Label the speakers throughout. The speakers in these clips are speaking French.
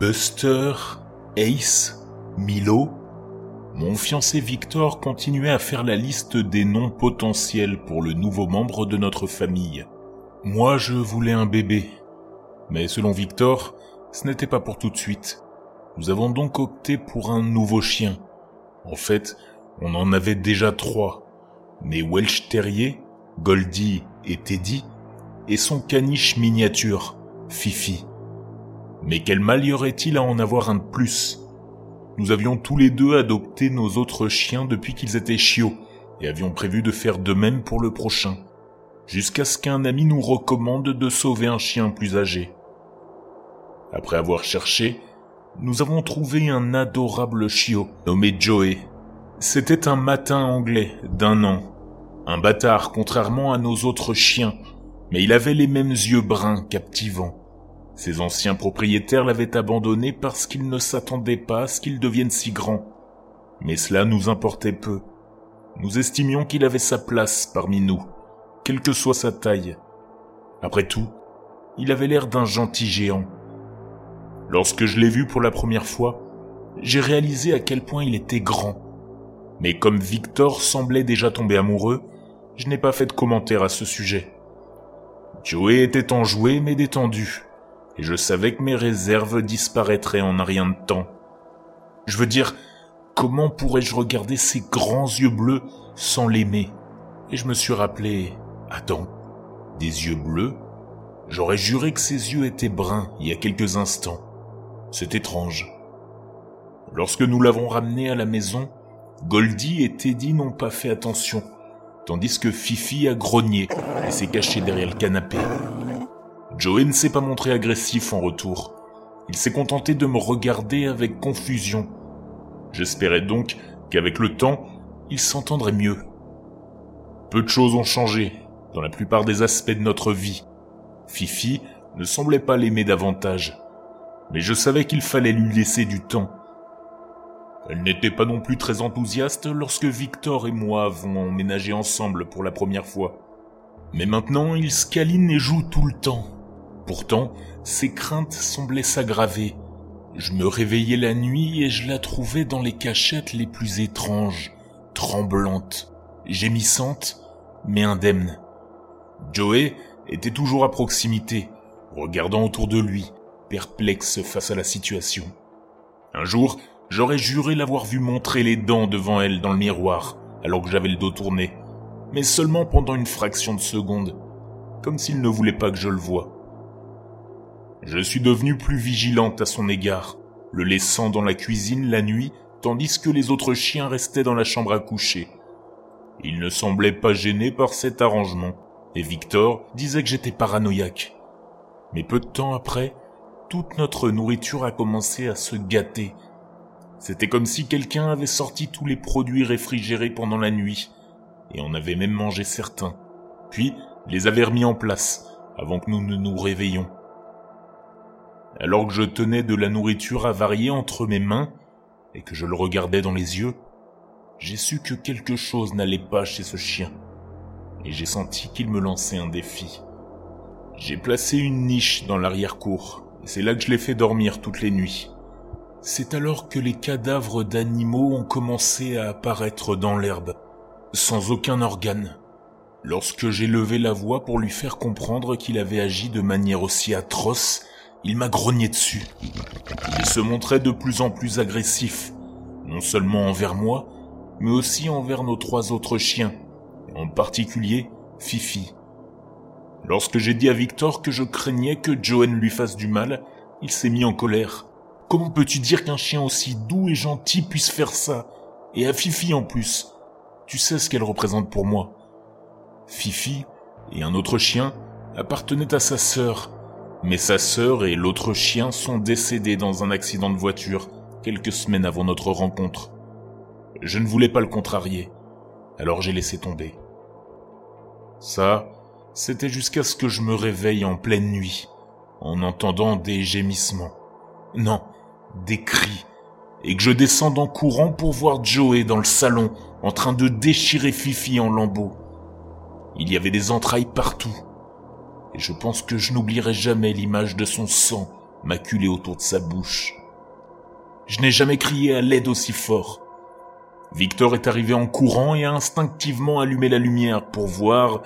Speaker 1: Buster, Ace, Milo. Mon fiancé Victor continuait à faire la liste des noms potentiels pour le nouveau membre de notre famille. Moi, je voulais un bébé. Mais selon Victor, ce n'était pas pour tout de suite. Nous avons donc opté pour un nouveau chien. En fait, on en avait déjà trois. Mais Welsh Terrier, Goldie et Teddy, et son caniche miniature, Fifi. Mais quel mal y aurait-il à en avoir un de plus? Nous avions tous les deux adopté nos autres chiens depuis qu'ils étaient chiots, et avions prévu de faire de même pour le prochain, jusqu'à ce qu'un ami nous recommande de sauver un chien plus âgé. Après avoir cherché, nous avons trouvé un adorable chiot nommé Joey. C'était un matin anglais d'un an. Un bâtard contrairement à nos autres chiens, mais il avait les mêmes yeux bruns captivants. Ses anciens propriétaires l'avaient abandonné parce qu'ils ne s'attendaient pas à ce qu'il devienne si grand. Mais cela nous importait peu. Nous estimions qu'il avait sa place parmi nous, quelle que soit sa taille. Après tout, il avait l'air d'un gentil géant. Lorsque je l'ai vu pour la première fois, j'ai réalisé à quel point il était grand. Mais comme Victor semblait déjà tomber amoureux, je n'ai pas fait de commentaire à ce sujet. Joey était enjoué mais détendu et je savais que mes réserves disparaîtraient en un rien de temps. Je veux dire, comment pourrais-je regarder ses grands yeux bleus sans l'aimer? Et je me suis rappelé, attends, des yeux bleus? J'aurais juré que ses yeux étaient bruns il y a quelques instants. C'est étrange. Lorsque nous l'avons ramené à la maison, Goldie et Teddy n'ont pas fait attention, tandis que Fifi a grogné et s'est caché derrière le canapé. Joey ne s'est pas montré agressif en retour. Il s'est contenté de me regarder avec confusion. J'espérais donc qu'avec le temps, il s'entendrait mieux. Peu de choses ont changé dans la plupart des aspects de notre vie. Fifi ne semblait pas l'aimer davantage, mais je savais qu'il fallait lui laisser du temps. Elle n'était pas non plus très enthousiaste lorsque Victor et moi avons emménagé ensemble pour la première fois. Mais maintenant, il scaline et joue tout le temps. Pourtant, ses craintes semblaient s'aggraver. Je me réveillais la nuit et je la trouvais dans les cachettes les plus étranges, tremblante, gémissante, mais indemne. Joey était toujours à proximité, regardant autour de lui, perplexe face à la situation. Un jour, j'aurais juré l'avoir vu montrer les dents devant elle dans le miroir, alors que j'avais le dos tourné, mais seulement pendant une fraction de seconde, comme s'il ne voulait pas que je le voie. Je suis devenu plus vigilante à son égard, le laissant dans la cuisine la nuit, tandis que les autres chiens restaient dans la chambre à coucher. Il ne semblait pas gêné par cet arrangement, et Victor disait que j'étais paranoïaque. Mais peu de temps après, toute notre nourriture a commencé à se gâter. C'était comme si quelqu'un avait sorti tous les produits réfrigérés pendant la nuit, et on avait même mangé certains, puis les avait remis en place, avant que nous ne nous réveillions. Alors que je tenais de la nourriture avariée entre mes mains et que je le regardais dans les yeux, j'ai su que quelque chose n'allait pas chez ce chien. Et j'ai senti qu'il me lançait un défi. J'ai placé une niche dans l'arrière-cour, et c'est là que je l'ai fait dormir toutes les nuits. C'est alors que les cadavres d'animaux ont commencé à apparaître dans l'herbe, sans aucun organe. Lorsque j'ai levé la voix pour lui faire comprendre qu'il avait agi de manière aussi atroce, il m'a grogné dessus. Il se montrait de plus en plus agressif, non seulement envers moi, mais aussi envers nos trois autres chiens, en particulier Fifi. Lorsque j'ai dit à Victor que je craignais que Joanne lui fasse du mal, il s'est mis en colère. Comment peux-tu dire qu'un chien aussi doux et gentil puisse faire ça? Et à Fifi en plus. Tu sais ce qu'elle représente pour moi. Fifi et un autre chien appartenaient à sa sœur, mais sa sœur et l'autre chien sont décédés dans un accident de voiture quelques semaines avant notre rencontre. Je ne voulais pas le contrarier, alors j'ai laissé tomber. Ça, c'était jusqu'à ce que je me réveille en pleine nuit, en entendant des gémissements. Non, des cris, et que je descende en courant pour voir Joey dans le salon en train de déchirer Fifi en lambeaux. Il y avait des entrailles partout, je pense que je n'oublierai jamais l'image de son sang maculé autour de sa bouche. Je n'ai jamais crié à l'aide aussi fort. Victor est arrivé en courant et a instinctivement allumé la lumière pour voir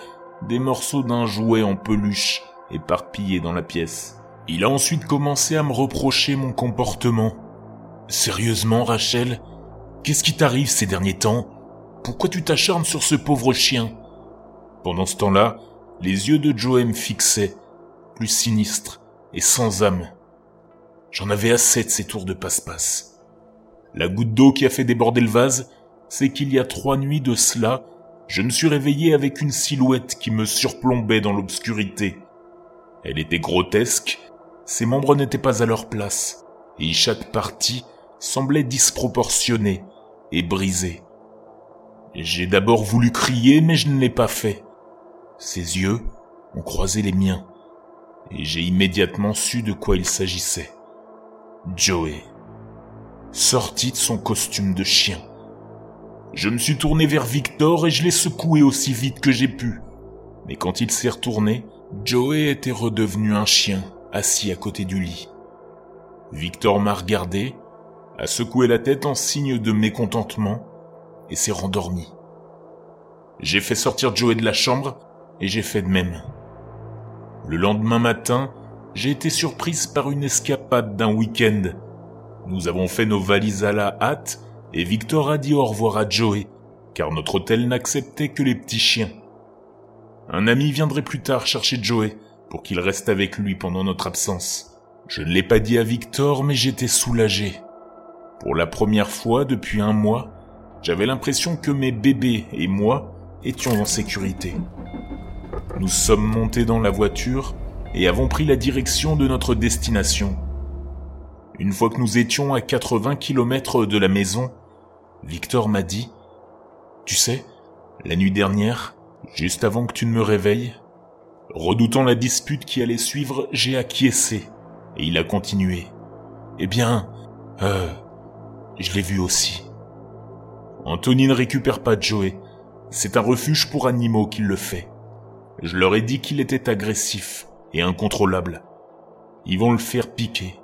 Speaker 1: des morceaux d'un jouet en peluche éparpillés dans la pièce. Il a ensuite commencé à me reprocher mon comportement. Sérieusement, Rachel, qu'est-ce qui t'arrive ces derniers temps? Pourquoi tu t'acharnes sur ce pauvre chien? Pendant ce temps-là, les yeux de Joe me fixaient, plus sinistres et sans âme. J'en avais assez de ces tours de passe-passe. La goutte d'eau qui a fait déborder le vase, c'est qu'il y a trois nuits de cela, je me suis réveillé avec une silhouette qui me surplombait dans l'obscurité. Elle était grotesque, ses membres n'étaient pas à leur place, et chaque partie semblait disproportionnée et brisée. J'ai d'abord voulu crier, mais je ne l'ai pas fait. Ses yeux ont croisé les miens, et j'ai immédiatement su de quoi il s'agissait. Joey, sorti de son costume de chien. Je me suis tourné vers Victor et je l'ai secoué aussi vite que j'ai pu. Mais quand il s'est retourné, Joey était redevenu un chien, assis à côté du lit. Victor m'a regardé, a secoué la tête en signe de mécontentement et s'est rendormi. J'ai fait sortir Joey de la chambre et j'ai fait de même. Le lendemain matin, j'ai été surprise par une escapade d'un week-end. Nous avons fait nos valises à la hâte et Victor a dit au revoir à Joey, car notre hôtel n'acceptait que les petits chiens. Un ami viendrait plus tard chercher Joey pour qu'il reste avec lui pendant notre absence. Je ne l'ai pas dit à Victor, mais j'étais soulagé. Pour la première fois depuis un mois, j'avais l'impression que mes bébés et moi étions en sécurité. Nous sommes montés dans la voiture et avons pris la direction de notre destination. Une fois que nous étions à 80 km de la maison, Victor m'a dit Tu sais, la nuit dernière, juste avant que tu ne me réveilles, redoutant la dispute qui allait suivre, j'ai acquiescé. Et il a continué. Eh bien, euh, je l'ai vu aussi. Anthony ne récupère pas Joey. C'est un refuge pour animaux qui le fait. Je leur ai dit qu'il était agressif et incontrôlable. Ils vont le faire piquer.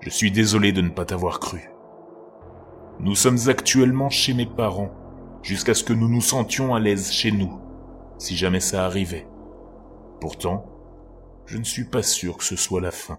Speaker 1: Je suis désolé de ne pas t'avoir cru. Nous sommes actuellement chez mes parents, jusqu'à ce que nous nous sentions à l'aise chez nous, si jamais ça arrivait. Pourtant, je ne suis pas sûr que ce soit la fin.